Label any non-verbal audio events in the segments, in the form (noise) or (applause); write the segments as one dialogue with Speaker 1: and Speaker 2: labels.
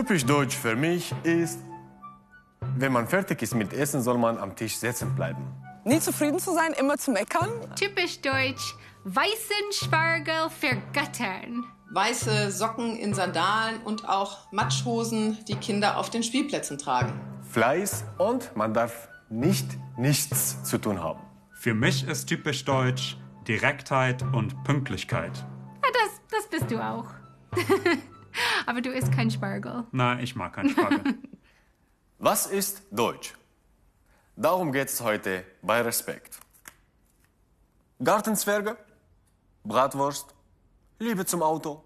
Speaker 1: Typisch deutsch für mich ist, wenn man fertig ist mit Essen, soll man am Tisch sitzen bleiben.
Speaker 2: Nie zufrieden zu sein, immer zu meckern.
Speaker 3: Typisch deutsch. Weißen Spargel vergöttern.
Speaker 4: Weiße Socken in Sandalen und auch Matschhosen, die Kinder auf den Spielplätzen tragen.
Speaker 1: Fleiß und man darf nicht nichts zu tun haben.
Speaker 5: Für mich ist typisch deutsch Direktheit und Pünktlichkeit.
Speaker 3: Ja, das, das bist du auch. (laughs) (laughs) Aber du isst kein Spargel.
Speaker 5: Na, ich mag keinen Spargel. (laughs)
Speaker 1: Was ist Deutsch? Darum geht es heute bei Respekt. Gartenzwerge, Bratwurst, Liebe zum Auto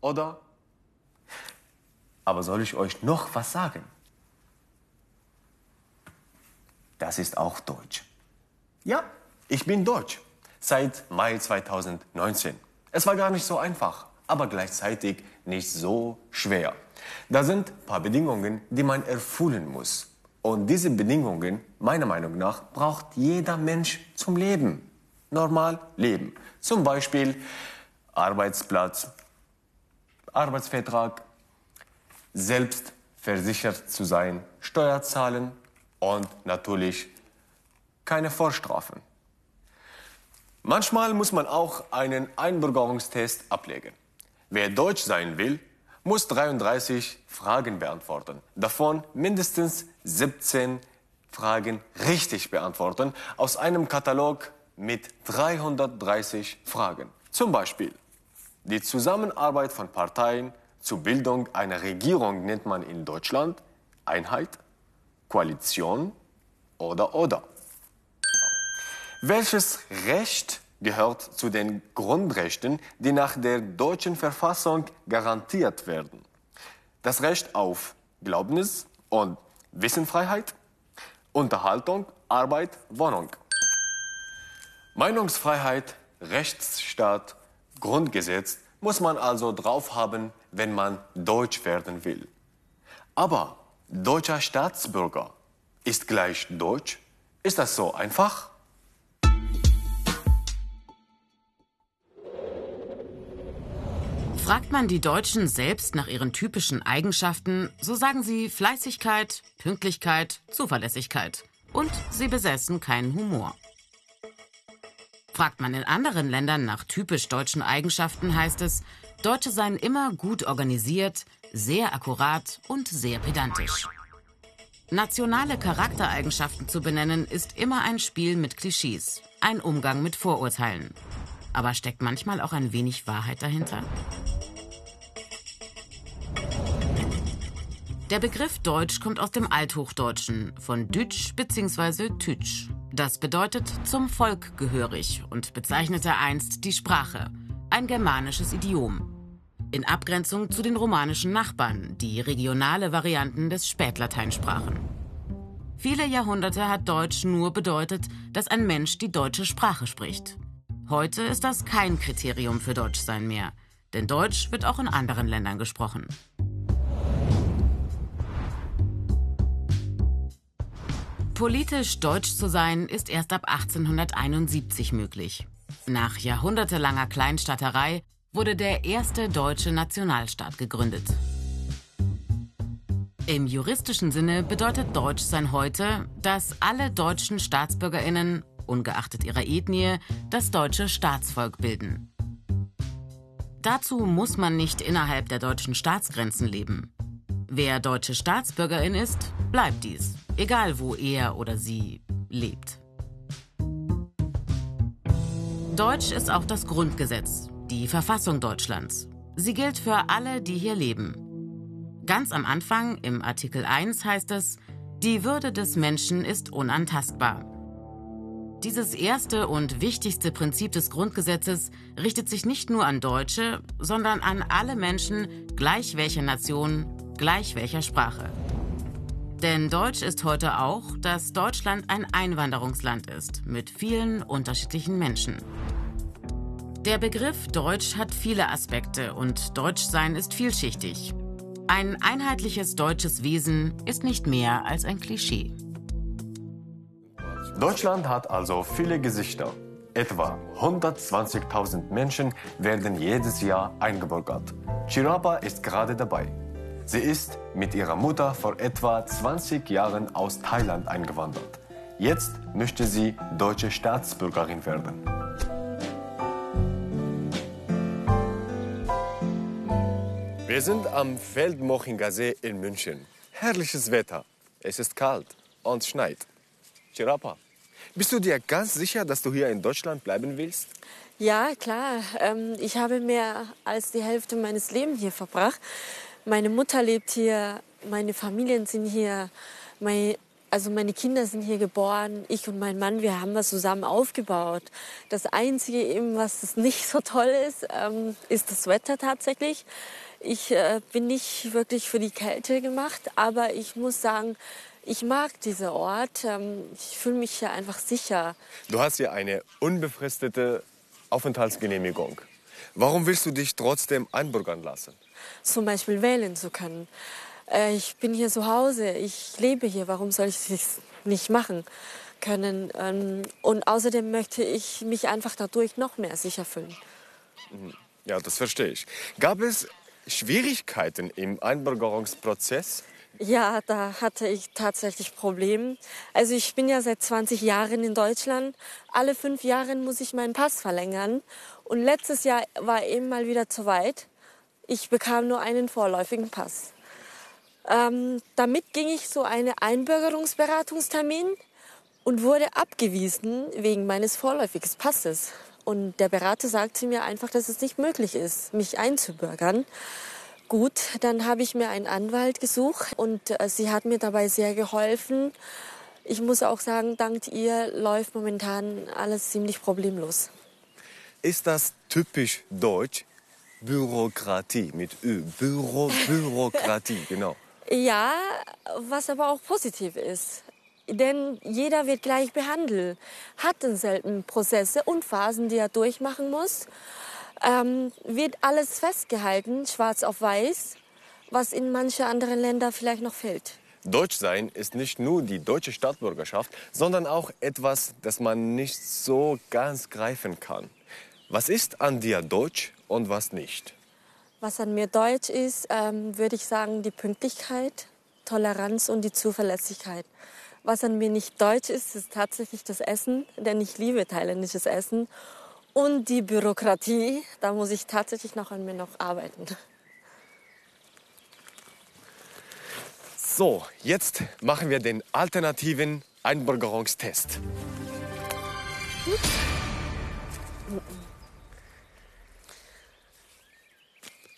Speaker 1: oder... Aber soll ich euch noch was sagen? Das ist auch Deutsch. Ja, ich bin Deutsch. Seit Mai 2019. Es war gar nicht so einfach, aber gleichzeitig nicht so schwer. Da sind ein paar Bedingungen, die man erfüllen muss. Und diese Bedingungen, meiner Meinung nach, braucht jeder Mensch zum Leben. Normal leben. Zum Beispiel Arbeitsplatz, Arbeitsvertrag, selbst versichert zu sein, Steuer zahlen und natürlich keine Vorstrafen. Manchmal muss man auch einen Einbürgerungstest ablegen. Wer Deutsch sein will, muss 33 Fragen beantworten. Davon mindestens 17 Fragen richtig beantworten aus einem Katalog mit 330 Fragen. Zum Beispiel die Zusammenarbeit von Parteien zur Bildung einer Regierung nennt man in Deutschland Einheit, Koalition oder oder. Welches Recht gehört zu den Grundrechten, die nach der deutschen Verfassung garantiert werden? Das Recht auf Glaubnis und Wissenfreiheit, Unterhaltung, Arbeit, Wohnung. Meinungsfreiheit, Rechtsstaat, Grundgesetz muss man also drauf haben, wenn man Deutsch werden will. Aber deutscher Staatsbürger ist gleich Deutsch? Ist das so einfach?
Speaker 6: Fragt man die Deutschen selbst nach ihren typischen Eigenschaften, so sagen sie Fleißigkeit, Pünktlichkeit, Zuverlässigkeit. Und sie besessen keinen Humor. Fragt man in anderen Ländern nach typisch deutschen Eigenschaften, heißt es, Deutsche seien immer gut organisiert, sehr akkurat und sehr pedantisch. Nationale Charaktereigenschaften zu benennen, ist immer ein Spiel mit Klischees, ein Umgang mit Vorurteilen. Aber steckt manchmal auch ein wenig Wahrheit dahinter? Der Begriff Deutsch kommt aus dem Althochdeutschen, von Dütsch bzw. Tütsch. Das bedeutet zum Volk gehörig und bezeichnete einst die Sprache, ein germanisches Idiom. In Abgrenzung zu den romanischen Nachbarn, die regionale Varianten des Spätlatein sprachen. Viele Jahrhunderte hat Deutsch nur bedeutet, dass ein Mensch die deutsche Sprache spricht. Heute ist das kein Kriterium für Deutschsein mehr, denn Deutsch wird auch in anderen Ländern gesprochen. Politisch deutsch zu sein ist erst ab 1871 möglich. Nach jahrhundertelanger Kleinstaaterei wurde der erste deutsche Nationalstaat gegründet. Im juristischen Sinne bedeutet Deutschsein heute, dass alle deutschen Staatsbürgerinnen, ungeachtet ihrer Ethnie, das deutsche Staatsvolk bilden. Dazu muss man nicht innerhalb der deutschen Staatsgrenzen leben. Wer deutsche Staatsbürgerin ist, bleibt dies, egal wo er oder sie lebt. Deutsch ist auch das Grundgesetz, die Verfassung Deutschlands. Sie gilt für alle, die hier leben. Ganz am Anfang, im Artikel 1, heißt es, die Würde des Menschen ist unantastbar. Dieses erste und wichtigste Prinzip des Grundgesetzes richtet sich nicht nur an Deutsche, sondern an alle Menschen, gleich welcher Nation, gleich welcher Sprache. Denn Deutsch ist heute auch, dass Deutschland ein Einwanderungsland ist, mit vielen unterschiedlichen Menschen. Der Begriff Deutsch hat viele Aspekte und Deutschsein ist vielschichtig. Ein einheitliches deutsches Wesen ist nicht mehr als ein Klischee.
Speaker 1: Deutschland hat also viele Gesichter. Etwa 120.000 Menschen werden jedes Jahr eingebürgert. Chirapa ist gerade dabei. Sie ist mit ihrer Mutter vor etwa 20 Jahren aus Thailand eingewandert. Jetzt möchte sie deutsche Staatsbürgerin werden. Wir sind am Feldmochinger See in München. Herrliches Wetter. Es ist kalt und schneit. Chirapa, bist du dir ganz sicher, dass du hier in Deutschland bleiben willst?
Speaker 7: Ja, klar. Ähm, ich habe mehr als die Hälfte meines Lebens hier verbracht. Meine Mutter lebt hier, meine Familien sind hier, mein, also meine Kinder sind hier geboren. Ich und mein Mann, wir haben was zusammen aufgebaut. Das Einzige eben, was nicht so toll ist, ähm, ist das Wetter tatsächlich. Ich äh, bin nicht wirklich für die Kälte gemacht, aber ich muss sagen, ich mag diesen Ort. Ähm, ich fühle mich hier einfach sicher.
Speaker 1: Du hast hier eine unbefristete Aufenthaltsgenehmigung. Warum willst du dich trotzdem einbürgern lassen?
Speaker 7: Zum Beispiel wählen zu können. Äh, ich bin hier zu Hause, ich lebe hier, warum soll ich es nicht machen können? Ähm, und außerdem möchte ich mich einfach dadurch noch mehr sicher fühlen.
Speaker 1: Mhm. Ja, das verstehe ich. Gab es Schwierigkeiten im Einbürgerungsprozess?
Speaker 7: Ja, da hatte ich tatsächlich Probleme. Also ich bin ja seit 20 Jahren in Deutschland. Alle fünf Jahre muss ich meinen Pass verlängern. Und letztes Jahr war eben mal wieder zu weit. Ich bekam nur einen vorläufigen Pass. Ähm, damit ging ich so einen Einbürgerungsberatungstermin und wurde abgewiesen wegen meines vorläufigen Passes. Und der Berater sagte mir einfach, dass es nicht möglich ist, mich einzubürgern. Gut, dann habe ich mir einen Anwalt gesucht und äh, sie hat mir dabei sehr geholfen. Ich muss auch sagen, dank ihr läuft momentan alles ziemlich problemlos.
Speaker 1: Ist das typisch deutsch? Bürokratie mit Ö. Büro, Bürokratie, (laughs) genau.
Speaker 7: Ja, was aber auch positiv ist. Denn jeder wird gleich behandelt, hat denselben Prozesse und Phasen, die er durchmachen muss. Ähm, wird alles festgehalten, schwarz auf weiß, was in manche anderen Länder vielleicht noch fehlt.
Speaker 1: Deutschsein ist nicht nur die deutsche Staatsbürgerschaft, sondern auch etwas, das man nicht so ganz greifen kann. Was ist an dir deutsch und was nicht?
Speaker 7: Was an mir deutsch ist, ähm, würde ich sagen, die Pünktlichkeit, Toleranz und die Zuverlässigkeit. Was an mir nicht deutsch ist, ist tatsächlich das Essen, denn ich liebe thailändisches Essen. Und die Bürokratie, da muss ich tatsächlich noch an mir noch arbeiten.
Speaker 1: So, jetzt machen wir den alternativen Einbürgerungstest.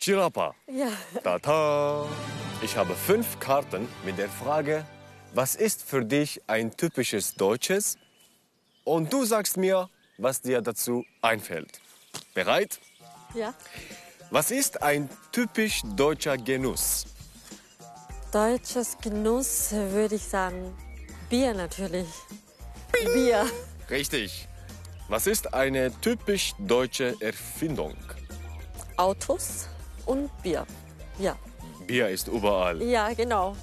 Speaker 1: Chirapa.
Speaker 7: Ja.
Speaker 1: Tata. Ich habe fünf Karten mit der Frage, was ist für dich ein typisches Deutsches? Und du sagst mir, was dir dazu einfällt. Bereit?
Speaker 7: Ja.
Speaker 1: Was ist ein typisch deutscher Genuss?
Speaker 7: Deutsches Genuss würde ich sagen, Bier natürlich. Bier.
Speaker 1: Richtig. Was ist eine typisch deutsche Erfindung?
Speaker 7: Autos und Bier. Ja.
Speaker 1: Bier ist überall.
Speaker 7: Ja, genau.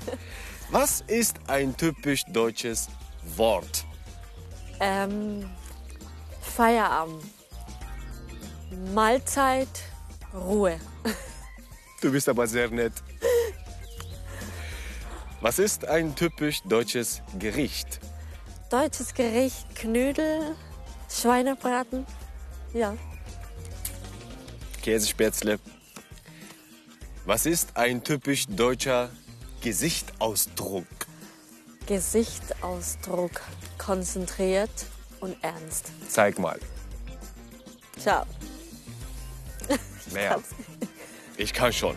Speaker 7: (laughs)
Speaker 1: Was ist ein typisch deutsches Wort?
Speaker 7: Ähm, Feierabend. Mahlzeit, Ruhe. (laughs)
Speaker 1: Du bist aber sehr nett. Was ist ein typisch deutsches Gericht?
Speaker 7: Deutsches Gericht, Knödel, Schweinebraten. Ja.
Speaker 1: Käsespätzle. Was ist ein typisch deutscher Gesichtsausdruck?
Speaker 7: Gesichtsausdruck, konzentriert und ernst.
Speaker 1: Zeig mal.
Speaker 7: Ciao.
Speaker 1: Mehr. (laughs) Ich kann schon.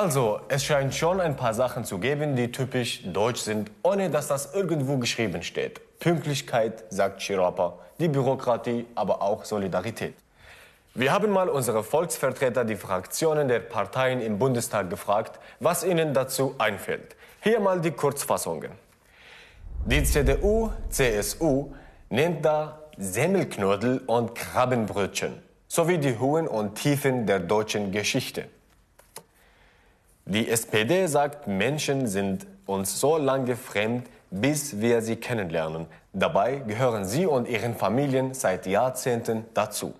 Speaker 1: Also, es scheint schon ein paar Sachen zu geben, die typisch deutsch sind, ohne dass das irgendwo geschrieben steht. Pünktlichkeit, sagt Chirapa, die Bürokratie, aber auch Solidarität. Wir haben mal unsere Volksvertreter, die Fraktionen der Parteien im Bundestag gefragt, was ihnen dazu einfällt. Hier mal die Kurzfassungen. Die CDU, CSU nennt da Semmelknödel und Krabbenbrötchen sowie die Höhen und Tiefen der deutschen Geschichte. Die SPD sagt, Menschen sind uns so lange fremd bis wir sie kennenlernen. Dabei gehören sie und ihren Familien seit Jahrzehnten dazu.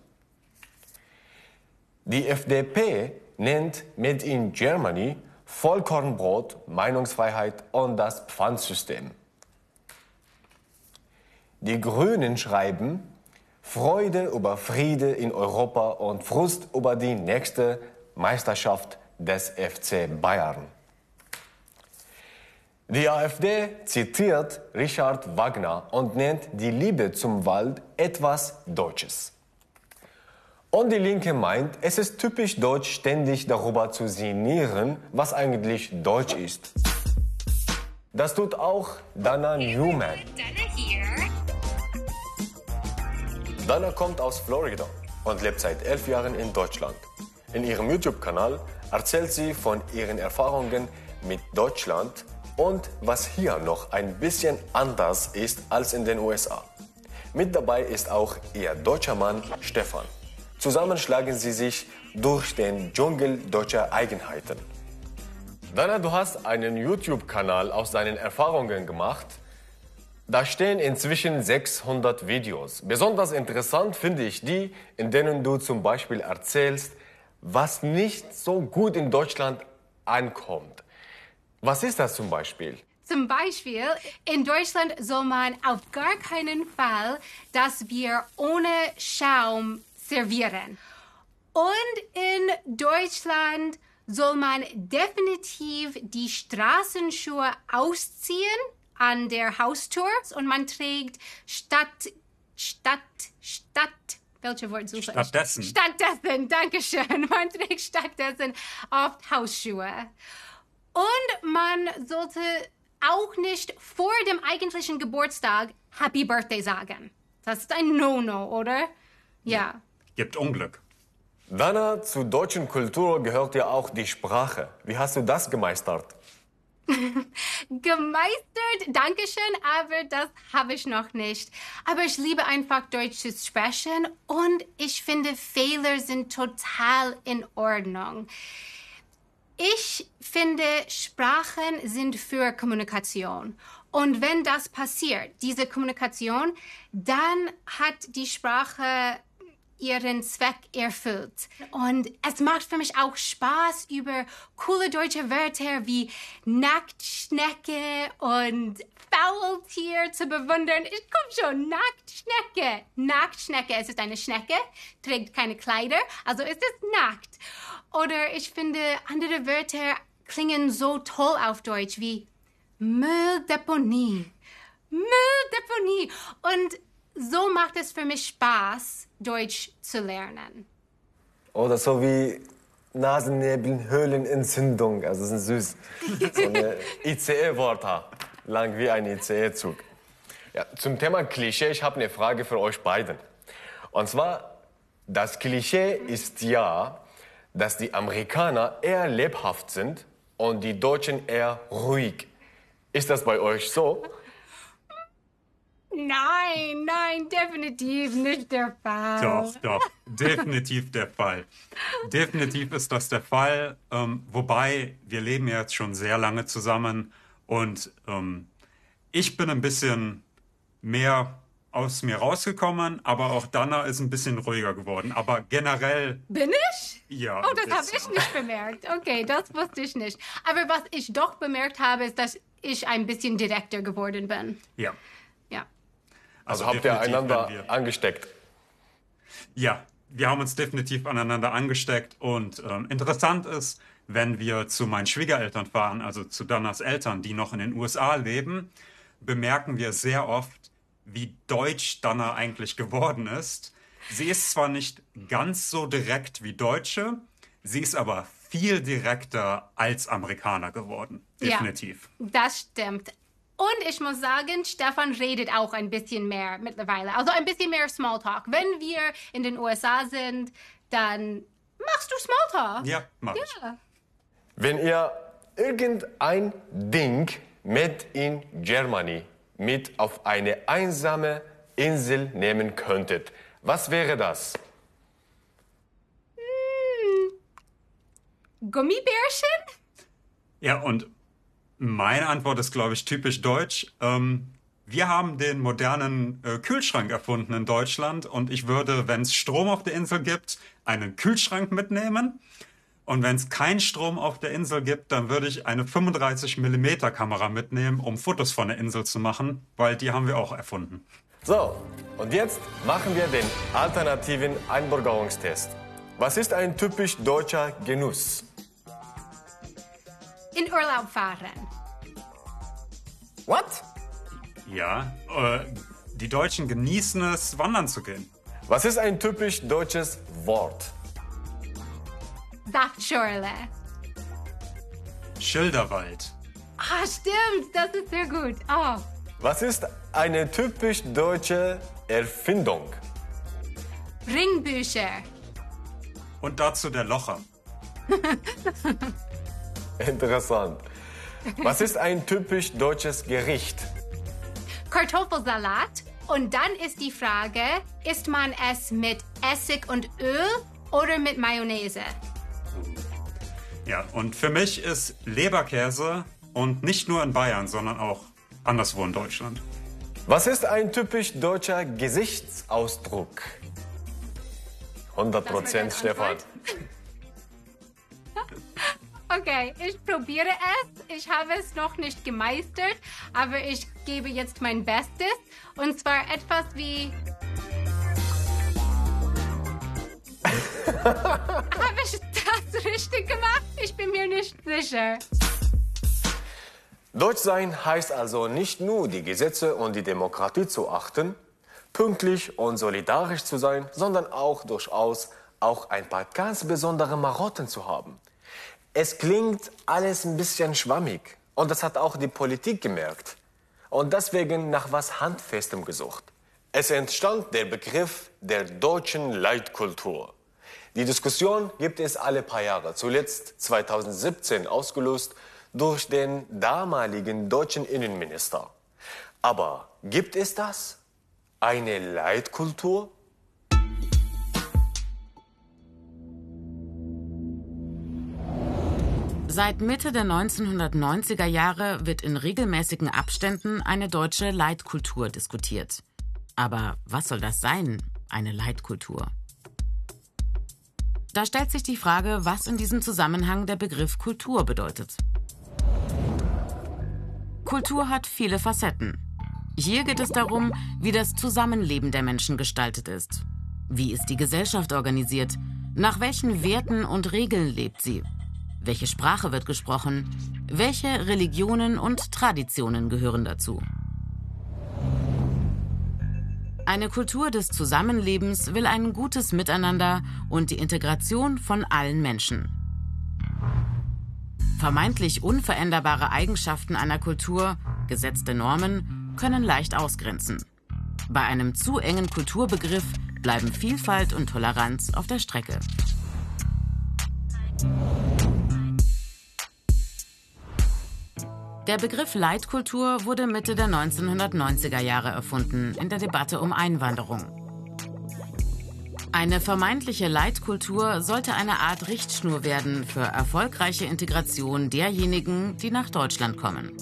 Speaker 1: Die FDP nennt Made in Germany Vollkornbrot, Meinungsfreiheit und das Pfandsystem. Die Grünen schreiben Freude über Friede in Europa und Frust über die nächste Meisterschaft des FC Bayern. Die AfD zitiert Richard Wagner und nennt die Liebe zum Wald etwas Deutsches. Und die Linke meint, es ist typisch deutsch, ständig darüber zu sinnieren, was eigentlich deutsch ist. Das tut auch Dana Newman. Dana kommt aus Florida und lebt seit elf Jahren in Deutschland. In ihrem YouTube-Kanal erzählt sie von ihren Erfahrungen mit Deutschland und was hier noch ein bisschen anders ist als in den USA. Mit dabei ist auch ihr deutscher Mann Stefan. Zusammen schlagen sie sich durch den Dschungel deutscher Eigenheiten. Dana, du hast einen YouTube-Kanal aus deinen Erfahrungen gemacht. Da stehen inzwischen 600 Videos. Besonders interessant finde ich die, in denen du zum Beispiel erzählst, was nicht so gut in Deutschland ankommt. Was ist das zum Beispiel?
Speaker 3: Zum Beispiel, in Deutschland soll man auf gar keinen Fall das Bier ohne Schaum servieren. Und in Deutschland soll man definitiv die Straßenschuhe ausziehen an der Haustür und man trägt statt, statt, statt, welche Wort suche ich?
Speaker 5: Stattdessen.
Speaker 3: Stattdessen, danke schön. (laughs) Man trägt stattdessen oft Hausschuhe. Und man sollte auch nicht vor dem eigentlichen Geburtstag Happy Birthday sagen. Das ist ein No-No, oder? Ja.
Speaker 5: Gibt Unglück.
Speaker 1: Dana, zur deutschen Kultur gehört ja auch die Sprache. Wie hast du das gemeistert? (laughs)
Speaker 3: Gemeistert, Dankeschön, aber das habe ich noch nicht. Aber ich liebe einfach Deutsch zu sprechen und ich finde, Fehler sind total in Ordnung. Ich finde, Sprachen sind für Kommunikation. Und wenn das passiert, diese Kommunikation, dann hat die Sprache ihren Zweck erfüllt. Und es macht für mich auch Spaß, über coole deutsche Wörter wie Nacktschnecke und Faultier zu bewundern. Ich komm schon, Nacktschnecke. Nacktschnecke, es ist eine Schnecke, trägt keine Kleider, also ist es nackt. Oder ich finde, andere Wörter klingen so toll auf Deutsch wie Mülldeponie. Mülldeponie. Und so macht es für mich Spaß, Deutsch zu lernen.
Speaker 1: Oder so wie Nasennebenhöhlenentzündung. Also das ist süß. So eine (laughs) ICE-Wörter. Lang wie ein ICE-Zug. Ja, zum Thema Klischee, ich habe eine Frage für euch beiden. Und zwar, das Klischee ist ja, dass die Amerikaner eher lebhaft sind und die Deutschen eher ruhig. Ist das bei euch so?
Speaker 3: Nein, nein, definitiv nicht der Fall.
Speaker 5: Doch, doch, definitiv der Fall. Definitiv ist das der Fall. Ähm, wobei, wir leben jetzt schon sehr lange zusammen und ähm, ich bin ein bisschen mehr aus mir rausgekommen, aber auch Dana ist ein bisschen ruhiger geworden. Aber generell,
Speaker 3: Bin ich?
Speaker 5: ja.
Speaker 3: Oh, das habe ich nicht bemerkt. Okay, das wusste ich nicht. Aber was ich doch bemerkt habe, ist, dass ich ein bisschen direkter geworden bin.
Speaker 5: Ja.
Speaker 1: Also habt ihr einander angesteckt?
Speaker 5: Ja, wir haben uns definitiv aneinander angesteckt und ähm, interessant ist, wenn wir zu meinen Schwiegereltern fahren, also zu Danas Eltern, die noch in den USA leben, bemerken wir sehr oft, wie deutsch Dana eigentlich geworden ist. Sie ist zwar nicht ganz so direkt wie Deutsche, sie ist aber viel direkter als Amerikaner geworden. Definitiv.
Speaker 3: Ja, das stimmt. Und ich muss sagen, Stefan redet auch ein bisschen mehr mittlerweile. Also ein bisschen mehr Smalltalk. Wenn wir in den USA sind, dann machst du Smalltalk.
Speaker 5: Ja, mach ich.
Speaker 3: Ja.
Speaker 1: Wenn ihr irgendein Ding made in Germany mit auf eine einsame Insel nehmen könntet, was wäre das?
Speaker 3: Gummibärchen?
Speaker 5: Ja, und Meine Antwort ist, glaube ich, typisch deutsch. Ähm, wir haben den modernen äh, Kühlschrank erfunden in Deutschland und ich würde, wenn es Strom auf der Insel gibt, einen Kühlschrank mitnehmen. Und wenn es keinen Strom auf der Insel gibt, dann würde ich eine 35 mm Kamera mitnehmen, um Fotos von der Insel zu machen, weil die haben wir auch erfunden.
Speaker 1: So, und jetzt machen wir den alternativen Einbürgerungstest. Was ist ein typisch deutscher Genuss?
Speaker 3: In Urlaub fahren.
Speaker 1: What?
Speaker 5: Ja, äh, die Deutschen genießen es, wandern zu gehen.
Speaker 1: Was ist ein typisch deutsches Wort?
Speaker 3: Saftschorle.
Speaker 5: Schilderwald.
Speaker 3: Ah, stimmt, das ist sehr gut. Oh,
Speaker 1: Was ist eine typisch deutsche Erfindung?
Speaker 3: Ringbücher.
Speaker 5: Und dazu der Locher. (laughs)
Speaker 1: Interessant. Was ist ein typisch deutsches Gericht?
Speaker 3: Kartoffelsalat. Und dann ist die Frage, isst man es mit Essig und Öl oder mit Mayonnaise?
Speaker 5: Ja, und für mich ist Leberkäse und nicht nur in Bayern, sondern auch anderswo in Deutschland.
Speaker 1: Was ist ein typisch deutscher Gesichtsausdruck? 100 Prozent,
Speaker 3: Das war deine
Speaker 1: Stefan.
Speaker 3: Okay, ich probiere es. Ich habe es noch nicht gemeistert, aber ich gebe jetzt mein Bestes. Und zwar etwas wie. (laughs) habe ich das richtig gemacht? Ich bin mir nicht sicher.
Speaker 1: Deutsch sein heißt also nicht nur die Gesetze und die Demokratie zu achten, pünktlich und solidarisch zu sein, sondern auch durchaus auch ein paar ganz besondere Marotten zu haben. Es klingt alles ein bisschen schwammig und das hat auch die Politik gemerkt und deswegen nach was Handfestem gesucht. Es entstand der Begriff der deutschen Leitkultur. Die Diskussion gibt es alle paar Jahre, zuletzt 2017 ausgelöst durch den damaligen deutschen Innenminister. Aber gibt es das? Eine Leitkultur?
Speaker 6: Seit Mitte der 1990er Jahre wird in regelmäßigen Abständen eine deutsche Leitkultur diskutiert. Aber was soll das sein, eine Leitkultur? Da stellt sich die Frage, was in diesem Zusammenhang der Begriff Kultur bedeutet. Kultur hat viele Facetten. Hier geht es darum, wie das Zusammenleben der Menschen gestaltet ist. Wie ist die Gesellschaft organisiert? Nach welchen Werten und Regeln lebt sie? Welche Sprache wird gesprochen? Welche Religionen und Traditionen gehören dazu? Eine Kultur des Zusammenlebens will ein gutes Miteinander und die Integration von allen Menschen. Vermeintlich unveränderbare Eigenschaften einer Kultur, gesetzte Normen, können leicht ausgrenzen. Bei einem zu engen Kulturbegriff bleiben Vielfalt und Toleranz auf der Strecke. Der Begriff Leitkultur wurde Mitte der 1990er Jahre erfunden in der Debatte um Einwanderung. Eine vermeintliche Leitkultur sollte eine Art Richtschnur werden für erfolgreiche Integration derjenigen, die nach Deutschland kommen.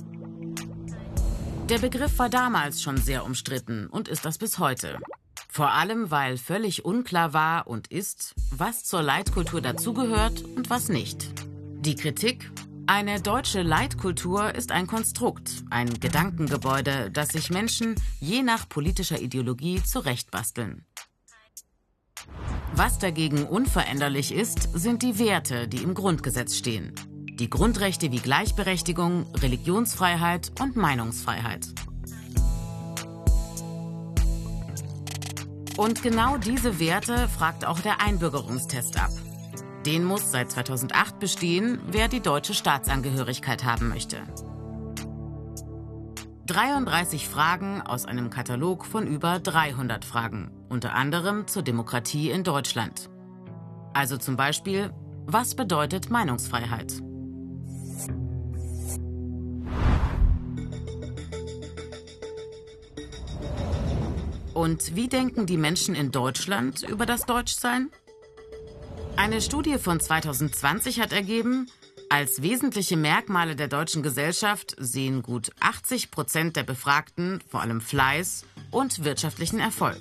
Speaker 6: Der Begriff war damals schon sehr umstritten und ist das bis heute. Vor allem, weil völlig unklar war und ist, was zur Leitkultur dazugehört und was nicht. Die Kritik? Eine deutsche Leitkultur ist ein Konstrukt, ein Gedankengebäude, das sich Menschen je nach politischer Ideologie zurechtbasteln. Was dagegen unveränderlich ist, sind die Werte, die im Grundgesetz stehen. Die Grundrechte wie Gleichberechtigung, Religionsfreiheit und Meinungsfreiheit. Und genau diese Werte fragt auch der Einbürgerungstest ab. Den muss seit 2008 bestehen, wer die deutsche Staatsangehörigkeit haben möchte. 33 Fragen aus einem Katalog von über 300 Fragen, unter anderem zur Demokratie in Deutschland. Also zum Beispiel, was bedeutet Meinungsfreiheit? Und wie denken die Menschen in Deutschland über das Deutschsein? Eine Studie von 2020 hat ergeben, Als wesentliche Merkmale der deutschen Gesellschaft sehen gut 80 Prozent der Befragten vor allem Fleiß und wirtschaftlichen Erfolg.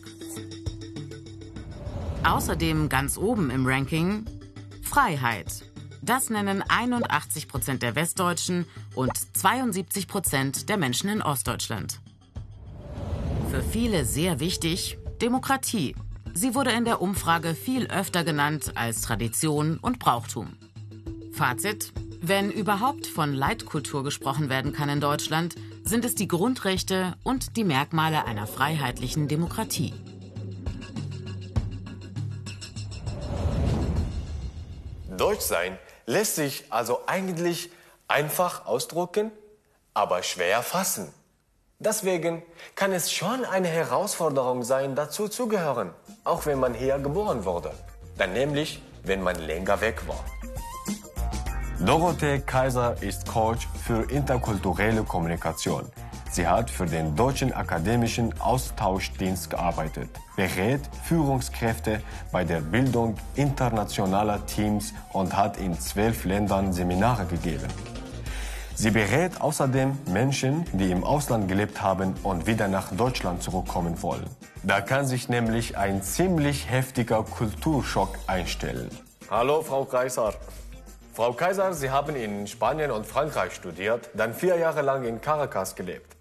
Speaker 6: Außerdem ganz oben im Ranking Freiheit. Das nennen 81 Prozent der Westdeutschen und 72 Prozent der Menschen in Ostdeutschland. Für viele sehr wichtig Demokratie. Sie wurde in der Umfrage viel öfter genannt als Tradition und Brauchtum. Fazit. Wenn überhaupt von Leitkultur gesprochen werden kann in Deutschland, sind es die Grundrechte und die Merkmale einer freiheitlichen Demokratie.
Speaker 1: Deutsch sein lässt sich also eigentlich einfach ausdrucken, aber schwer fassen. Deswegen kann es schon eine Herausforderung sein, dazu zu gehören, auch wenn man hier geboren wurde. Dann nämlich, wenn man länger weg war. Dorothee Kaiser ist Coach für interkulturelle Kommunikation. Sie hat für den Deutschen Akademischen Austauschdienst gearbeitet, berät Führungskräfte bei der Bildung internationaler Teams und hat in zwölf Ländern Seminare gegeben. Sie berät außerdem Menschen, die im Ausland gelebt haben und wieder nach Deutschland zurückkommen wollen. Da kann sich nämlich ein ziemlich heftiger Kulturschock einstellen. Hallo, Frau Kaiser. Frau Kaiser, Sie haben in Spanien und Frankreich studiert, dann vier Jahre lang in Caracas gelebt.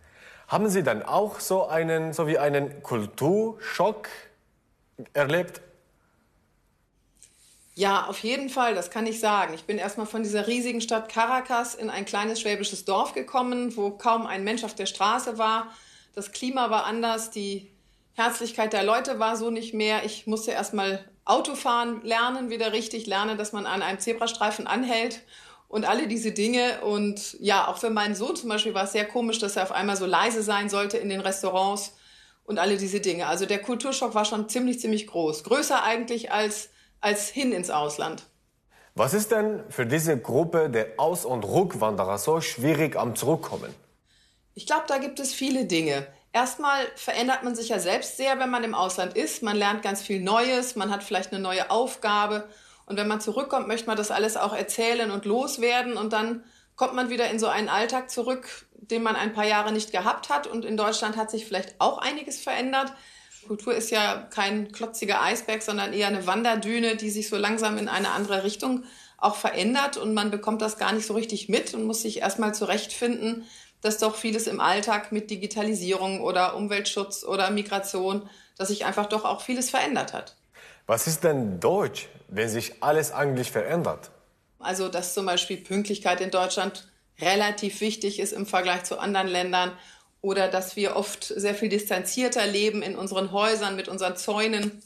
Speaker 1: Haben Sie dann auch so einen, so wie einen Kulturschock erlebt?
Speaker 4: Ja, auf jeden Fall, das kann ich sagen. Ich bin erstmal von dieser riesigen Stadt Caracas in ein kleines schwäbisches Dorf gekommen, wo kaum ein Mensch auf der Straße war. Das Klima war anders, die Herzlichkeit der Leute war so nicht mehr. Ich musste erstmal Autofahren lernen, wieder richtig lernen, dass man an einem Zebrastreifen anhält und alle diese Dinge. Und ja, auch für meinen Sohn zum Beispiel war es sehr komisch, dass er auf einmal so leise sein sollte in den Restaurants und alle diese Dinge. Also der Kulturschock war schon ziemlich, ziemlich groß. Größer eigentlich als, als hin ins Ausland.
Speaker 1: Was ist denn für diese Gruppe der Aus- und Rückwanderer so schwierig am Zurückkommen?
Speaker 4: Ich glaube, da gibt es viele Dinge. Erstmal verändert man sich ja selbst sehr, wenn man im Ausland ist. Man lernt ganz viel Neues, man hat vielleicht eine neue Aufgabe. Und wenn man zurückkommt, möchte man das alles auch erzählen und loswerden. Und dann kommt man wieder in so einen Alltag zurück, den man ein paar Jahre nicht gehabt hat. Und in Deutschland hat sich vielleicht auch einiges verändert. Kultur ist ja kein klotziger Eisberg, sondern eher eine Wanderdüne, die sich so langsam in eine andere Richtung auch verändert. Und man bekommt das gar nicht so richtig mit und muss sich erstmal zurechtfinden, dass doch vieles im Alltag mit Digitalisierung oder Umweltschutz oder Migration, dass sich einfach doch auch vieles verändert hat.
Speaker 1: Was ist denn Deutsch, wenn sich alles eigentlich verändert?
Speaker 4: Also, dass zum Beispiel Pünktlichkeit in Deutschland relativ wichtig ist im Vergleich zu anderen Ländern oder dass wir oft sehr viel distanzierter leben in unseren Häusern mit unseren Zäunen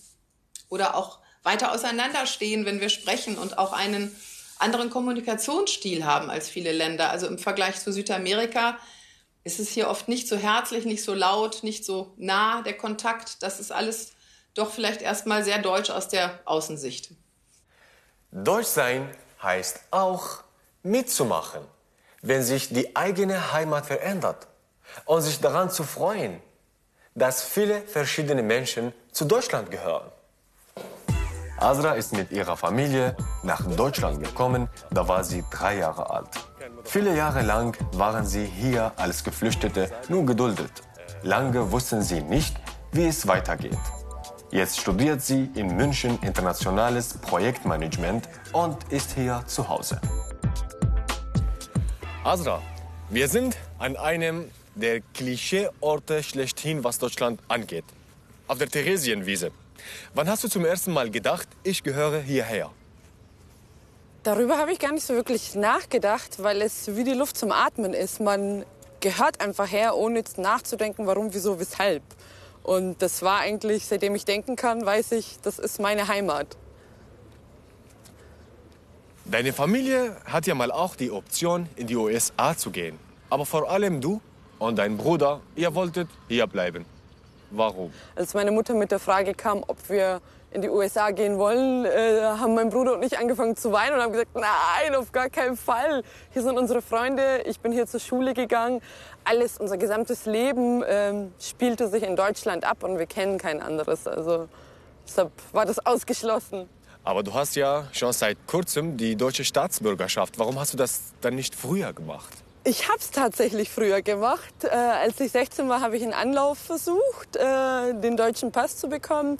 Speaker 4: oder auch weiter auseinanderstehen, wenn wir sprechen und auch einen anderen Kommunikationsstil haben als viele Länder. Also im Vergleich zu Südamerika ist es hier oft nicht so herzlich, nicht so laut, nicht so nah der Kontakt. Das ist alles doch vielleicht erstmal sehr deutsch aus der Außensicht.
Speaker 1: Deutsch sein heißt auch mitzumachen, wenn sich die eigene Heimat verändert und sich daran zu freuen, dass viele verschiedene Menschen zu Deutschland gehören. Azra ist mit ihrer Familie nach Deutschland gekommen, da war sie drei Jahre alt. Viele Jahre lang waren sie hier als Geflüchtete nur geduldet. Lange wussten sie nicht, wie es weitergeht. Jetzt studiert sie in München internationales Projektmanagement und ist hier zu Hause. Azra, wir sind an einem der Klischeeorte schlechthin, was Deutschland angeht. Auf der Theresienwiese. Wann hast du zum ersten Mal gedacht, ich gehöre hierher?
Speaker 2: Darüber habe ich gar nicht so wirklich nachgedacht, weil es wie die Luft zum Atmen ist. Man gehört einfach her, ohne jetzt nachzudenken, warum, wieso, weshalb. Und das war eigentlich, seitdem ich denken kann, weiß ich, das ist meine Heimat.
Speaker 1: Deine Familie hat ja mal auch die Option, in die USA zu gehen. Aber vor allem du und dein Bruder, ihr wolltet hier bleiben. Warum?
Speaker 2: Als meine Mutter mit der Frage kam, ob wir in die USA gehen wollen, äh, haben mein Bruder und ich angefangen zu weinen und haben gesagt, nein, auf gar keinen Fall. Hier sind unsere Freunde, ich bin hier zur Schule gegangen. Alles, unser gesamtes Leben ähm, spielte sich in Deutschland ab und wir kennen kein anderes. Also deshalb war das ausgeschlossen.
Speaker 1: Aber du hast ja schon seit kurzem die deutsche Staatsbürgerschaft. Warum hast du das dann nicht früher gemacht?
Speaker 2: Ich habe es tatsächlich früher gemacht. Äh, als ich 16 war, habe ich einen Anlauf versucht, äh, den deutschen Pass zu bekommen.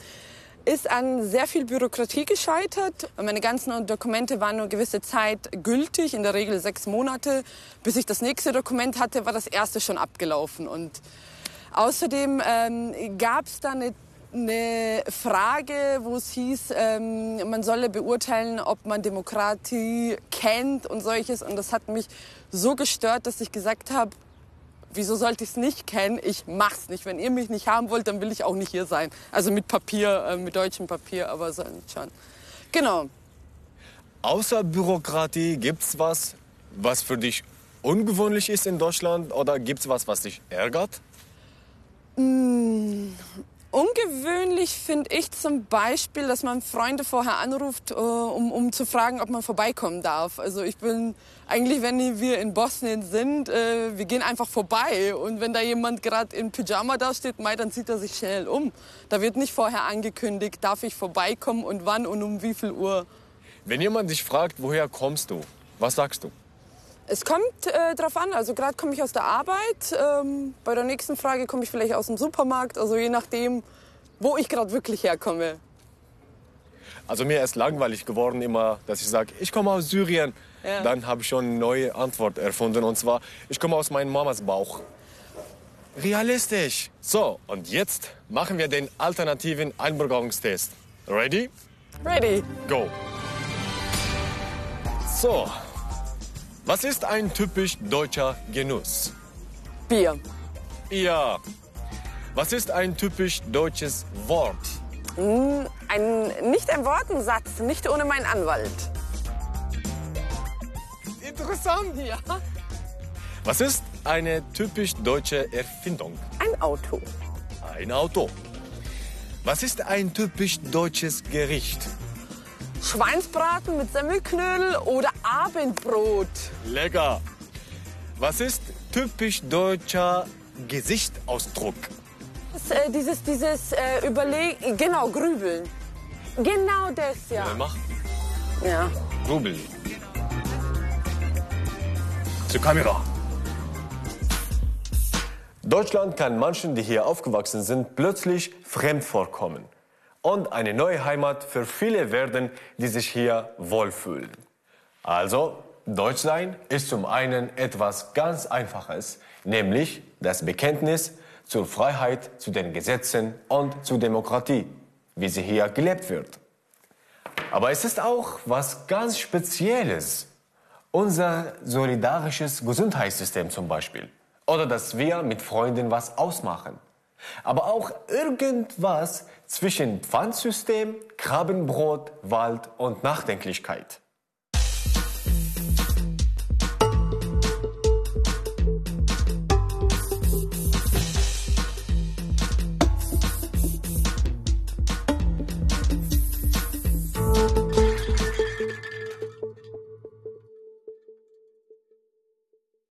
Speaker 2: Ist an sehr viel Bürokratie gescheitert. Meine ganzen Dokumente waren nur gewisse Zeit gültig, in der Regel sechs Monate. Bis ich das nächste Dokument hatte, war das erste schon abgelaufen. Und außerdem ähm, gab es da eine eine Frage, wo es hieß, ähm, man solle beurteilen, ob man Demokratie kennt und solches. Und das hat mich so gestört, dass ich gesagt habe, wieso sollte ich es nicht kennen? Ich mach's nicht. Wenn ihr mich nicht haben wollt, dann will ich auch nicht hier sein. Also mit Papier, äh, mit deutschem Papier, aber so schon. Genau.
Speaker 1: Außer Bürokratie gibt's was, was für dich ungewöhnlich ist in Deutschland oder gibt's was, was dich ärgert?
Speaker 2: Mmh. Ungewöhnlich finde ich zum Beispiel, dass man Freunde vorher anruft, äh, um, um zu fragen, ob man vorbeikommen darf. Also ich bin eigentlich, wenn wir in Bosnien sind, äh, wir gehen einfach vorbei. Und wenn da jemand gerade in Pyjama da steht, Mai, dann zieht er sich schnell um. Da wird nicht vorher angekündigt, darf ich vorbeikommen und wann und um wie viel Uhr.
Speaker 1: Wenn jemand dich fragt, woher kommst du, was sagst du?
Speaker 2: Es kommt äh, drauf an. Also gerade komme ich aus der Arbeit. Ähm, bei der nächsten Frage komme ich vielleicht aus dem Supermarkt. Also je nachdem, wo ich gerade wirklich herkomme.
Speaker 1: Also mir ist langweilig geworden immer, dass ich sage, ich komme aus Syrien. Ja. Dann habe ich schon eine neue Antwort erfunden. Und zwar, ich komme aus meinem Mamas Bauch. Realistisch. So, und jetzt machen wir den alternativen Einbürgerungstest. Ready?
Speaker 2: Ready.
Speaker 1: Go. So, was ist ein typisch deutscher Genuss?
Speaker 2: Bier.
Speaker 1: Ja. Was ist ein typisch deutsches Wort?
Speaker 2: Hm, ein, nicht ein Wort, ein Satz, nicht ohne meinen Anwalt.
Speaker 1: Interessant.
Speaker 2: Ja.
Speaker 1: Was ist eine typisch deutsche Erfindung?
Speaker 2: Ein Auto.
Speaker 1: Ein Auto. Was ist ein typisch deutsches Gericht?
Speaker 2: Schweinsbraten mit Semmelknödel oder Abendbrot.
Speaker 1: Lecker. Was ist typisch deutscher Gesichtsausdruck?
Speaker 2: Das, äh, dieses, dieses äh, Überlegen, genau, Grübeln. Genau das, ja.
Speaker 1: Ja, mach.
Speaker 2: Ja.
Speaker 1: Grübeln. Zur Kamera. Deutschland kann manchen, die hier aufgewachsen sind, plötzlich fremd vorkommen und eine neue Heimat für viele werden, die sich hier wohlfühlen. Also, Deutschsein ist zum einen etwas ganz Einfaches, nämlich das Bekenntnis zur Freiheit, zu den Gesetzen und zur Demokratie, wie sie hier gelebt wird. Aber es ist auch was ganz Spezielles. Unser solidarisches Gesundheitssystem zum Beispiel. Oder dass wir mit Freunden was ausmachen. Aber auch irgendwas zwischen Pfandsystem, Krabbenbrot, Wald und Nachdenklichkeit.